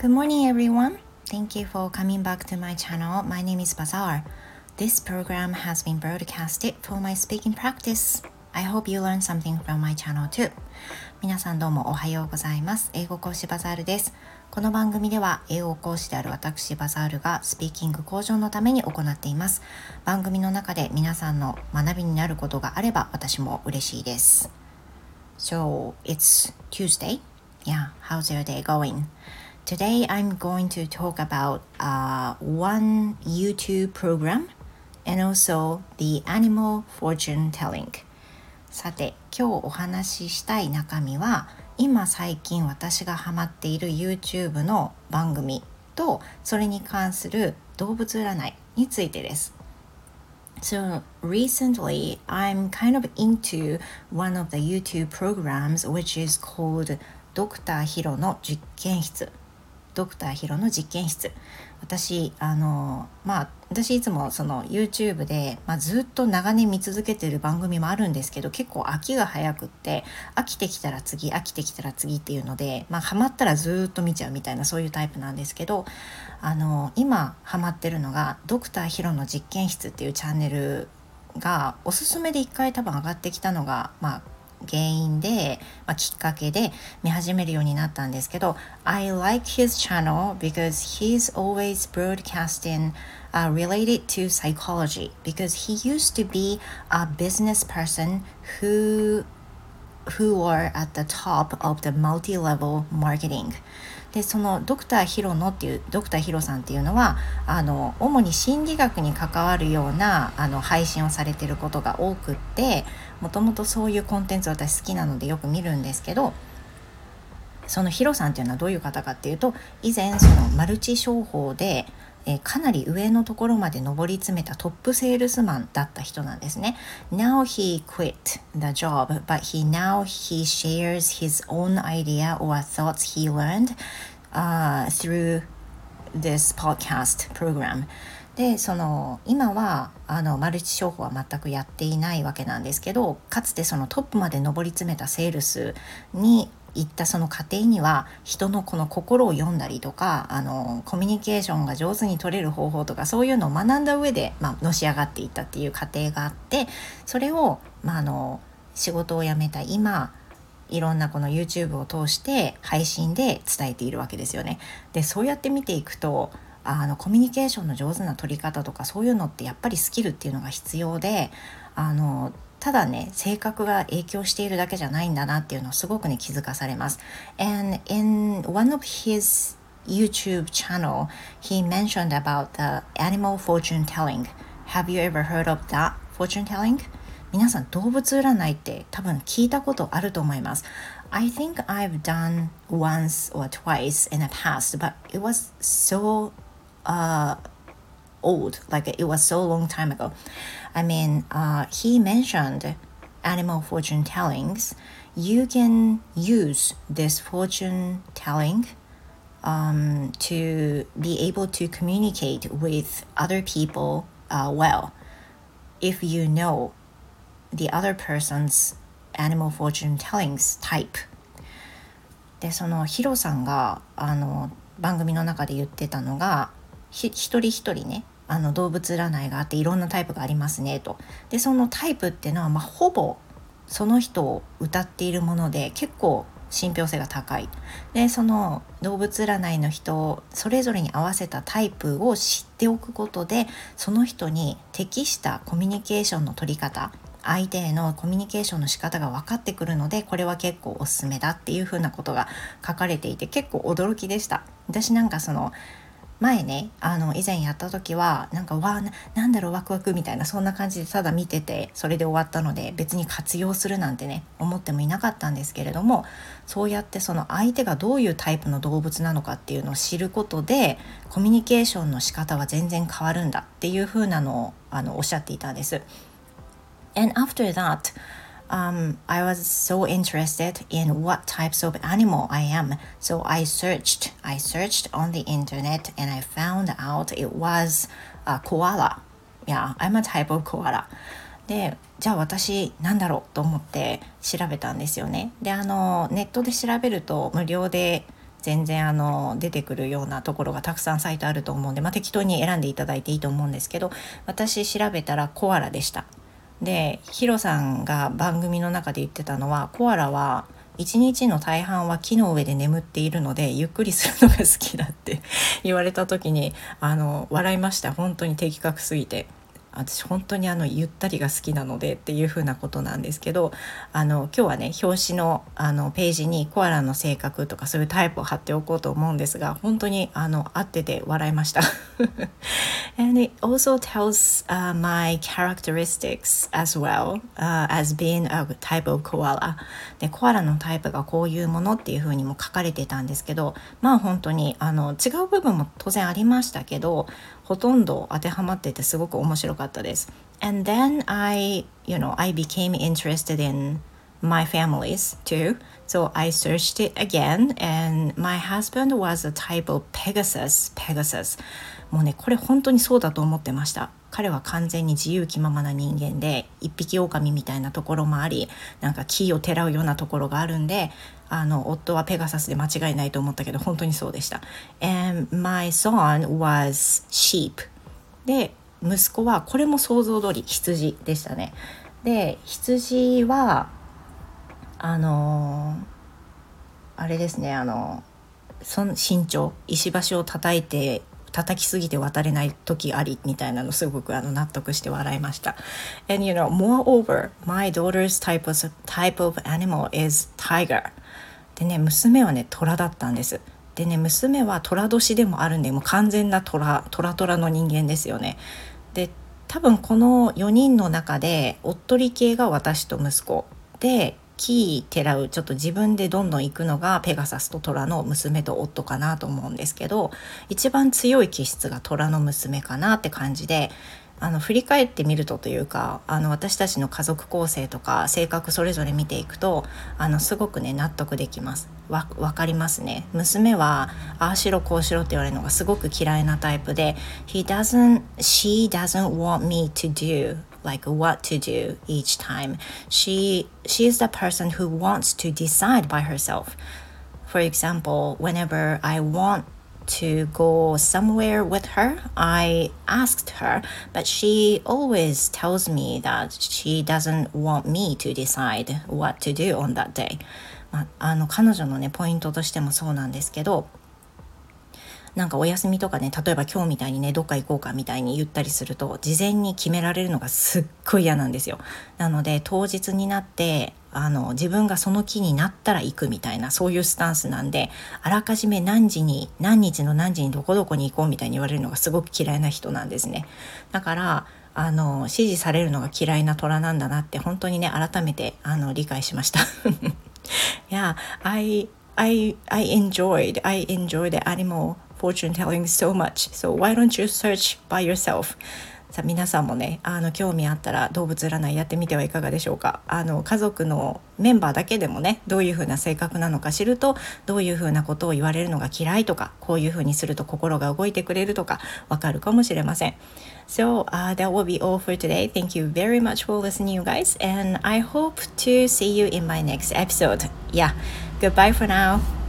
Good morning, everyone. Thank you for coming back to my channel. My name is Bazaar. This program has been broadcasted for my speaking practice. I hope you learn something from my channel too. 皆さんどうもおはようございます。英語講師バザールです。この番組では英語講師である私バザールがスピーキング向上のために行っています。番組の中で皆さんの学びになることがあれば私も嬉しいです。So, it's Tuesday. Yeah, how's your day going? Today I'm going to talk about uh, one YouTube program and also the animal fortune telling. さて今日お話ししたい中身は今最近私がハマっている YouTube の番組とそれに関する動物占いについてです。So recently, I'm kind of into one of the YouTube programs which is called ドクターヒロの実験室ドクターヒロの実験室。私あのまあ私いつもその YouTube で、まあ、ずっと長年見続けてる番組もあるんですけど結構飽きが早くって飽きてきたら次飽きてきたら次っていうのでまあハマったらずっと見ちゃうみたいなそういうタイプなんですけどあの今ハマってるのが「ドクターヒロの実験室」っていうチャンネルがおすすめで一回多分上がってきたのがまあ原因で、まあ、きっかけで見始めるようになったんですけど I like his channel because he's always broadcasting uh, related to psychology because he used to be a business person who who are at the top of the multi-level marketing でそのドクターヒロノっていうドクターヒロさんっていうのはあの主に心理学に関わるようなあの配信をされてることが多くってもともとそういうコンテンツ私好きなのでよく見るんですけどそのヒロさんっていうのはどういう方かっていうと以前そのマルチ商法でえー、かなり上のところまで上り詰めたトップセールスマンだった人なんですね。Now he quit the job, but he now he shares his own idea or thoughts he learned、uh, through this podcast program. でその今はあのマルチ商法は全くやっていないわけなんですけどかつてそのトップまで上り詰めたセールスに行ったその過程には人のこの心を読んだりとかあのコミュニケーションが上手に取れる方法とかそういうのを学んだ上で、まあのし上がっていったっていう過程があってそれを、まあ、あの仕事を辞めた今いろんなこの YouTube を通して配信で伝えているわけですよね。でそうやって見ていくとあのコミュニケーションの上手な取り方とかそういうのってやっぱりスキルっていうのが必要であのただね性格が影響しているだけじゃないんだなっていうのをすごくね気づかされます。And in one of his YouTube channel, he mentioned about the animal fortune telling. Have you ever heard of that fortune telling? 皆さん動物占いって多分聞いたことあると思います。I think I've done once or twice in the past, but it was so uh, old, like it was so long time ago. I mean, uh, he mentioned animal fortune tellings. You can use this fortune telling um, to be able to communicate with other people uh, well if you know the other person's animal fortune tellings type でそのヒロさんがあの番組の中で言ってたのが 一人一人ねあの動物占いがあっていろんなタイプがありますねと。でそのタイプっていうのは、まあ、ほぼその人を歌っているもので結構信憑性が高い。でその動物占いの人それぞれに合わせたタイプを知っておくことでその人に適したコミュニケーションの取り方相手へのコミュニケーションの仕方が分かってくるのでこれは結構おすすめだっていうふうなことが書かれていて結構驚きでした私なんかその前ねあの以前やった時はなんかわなんだろうワクワクみたいなそんな感じでただ見ててそれで終わったので別に活用するなんてね思ってもいなかったんですけれどもそうやってその相手がどういうタイプの動物なのかっていうのを知ることでコミュニケーションの仕方は全然変わるんだっていう風なのをあのおっしゃっていたんです。And after that um, I was so interested in what types of animal I am. So I searched, I searched on the internet and I found out it was a koala. Yeah, I'm a type of koala. でじゃあ私なんだろうと思って調べたんですよね。であのネットで調べると無料で全然あの出てくるようなところがたくさんサイトあると思うんで、まあ、適当に選んでいただいていいと思うんですけど私調べたらコアラでした。でヒロさんが番組の中で言ってたのはコアラは1日の大半は木の上で眠っているのでゆっくりするのが好きだって言われた時にあの笑いました本当に的確すぎて。私本当にあのゆったりが好きなのでっていうふうなことなんですけどあの今日はね表紙のあのページにコアラの性格とかそういうタイプを貼っておこうと思うんですが本当にあの合ってて笑いました。And it also tells、uh, my characteristics as well、uh, as being a type of koala でコアラのタイプがこういうものっていうふうにも書かれてたんですけどまあ本当にあの違う部分も当然ありましたけどほとんど当てはまっててすごく面白かったかったです。And then I, you know, I became interested in my families too. So I searched it again and my husband was a type of Pegasus. Pegasus. もうね、これ本当にそうだと思ってました。彼は完全に自由気ままな人間で一匹狼みたいなところもありなんか木をてらうようなところがあるんであの夫はペガサスで間違いないと思ったけど本当にそうでした。And my son was sheep で息子はこれも想像通り羊でしたね。で羊はあのあれですねあのその身長石橋を叩いて叩きすぎて渡れない時ありみたいなのすごくあの納得して笑いました。And you know, moreover, my daughter's type of, type of animal is tiger. でね、娘はね、虎だったんです。でね、娘は虎年でもあるんで、もう完全な虎、虎虎の人間ですよね。で、多分この4人の中で、おっとり系が私と息子。で、木てらうちょっと自分でどんどん行くのがペガサスと虎の娘と夫かなと思うんですけど一番強い気質が虎の娘かなって感じであの振り返ってみるとというかあの私たちの家族構成とか性格それぞれ見ていくとあのすごくね納得できますわ分かりますね娘はああしろこうしろって言われるのがすごく嫌いなタイプで He doesn't she doesn't want me to do like what to do each time. She she is the person who wants to decide by herself. For example, whenever I want to go somewhere with her, I asked her, but she always tells me that she doesn't want me to decide what to do on that day. まあ、あの彼女のねポイントとしてもそうなんですけどなんかお休みとかね例えば今日みたいにねどっか行こうかみたいに言ったりすると事前に決められるのがすっごい嫌なんですよ。なので当日になってあの自分がその気になったら行くみたいなそういうスタンスなんであらかじめ何時に何日の何時にどこどこに行こうみたいに言われるのがすごく嫌いな人なんですね。だからあの指示されるのが嫌いな虎なんだなって本当にね改めてあの理解しました。いや、I I I enjoyed I enjoyed the animal fortune telling so much. So why don't you search by yourself? さ皆さんもねあの興味あったら動物占いやってみてはいかがでしょうか？あの家族のメンバーだけでもねどういうふうな性格なのか知るとどういうふうなことを言われるのが嫌いとかこういうふうにすると心が動いてくれるとかわかるかもしれません So、uh, that will be all for today. Thank you very much for listening you guys and I hope to see you in my next episode. Yeah, goodbye for now.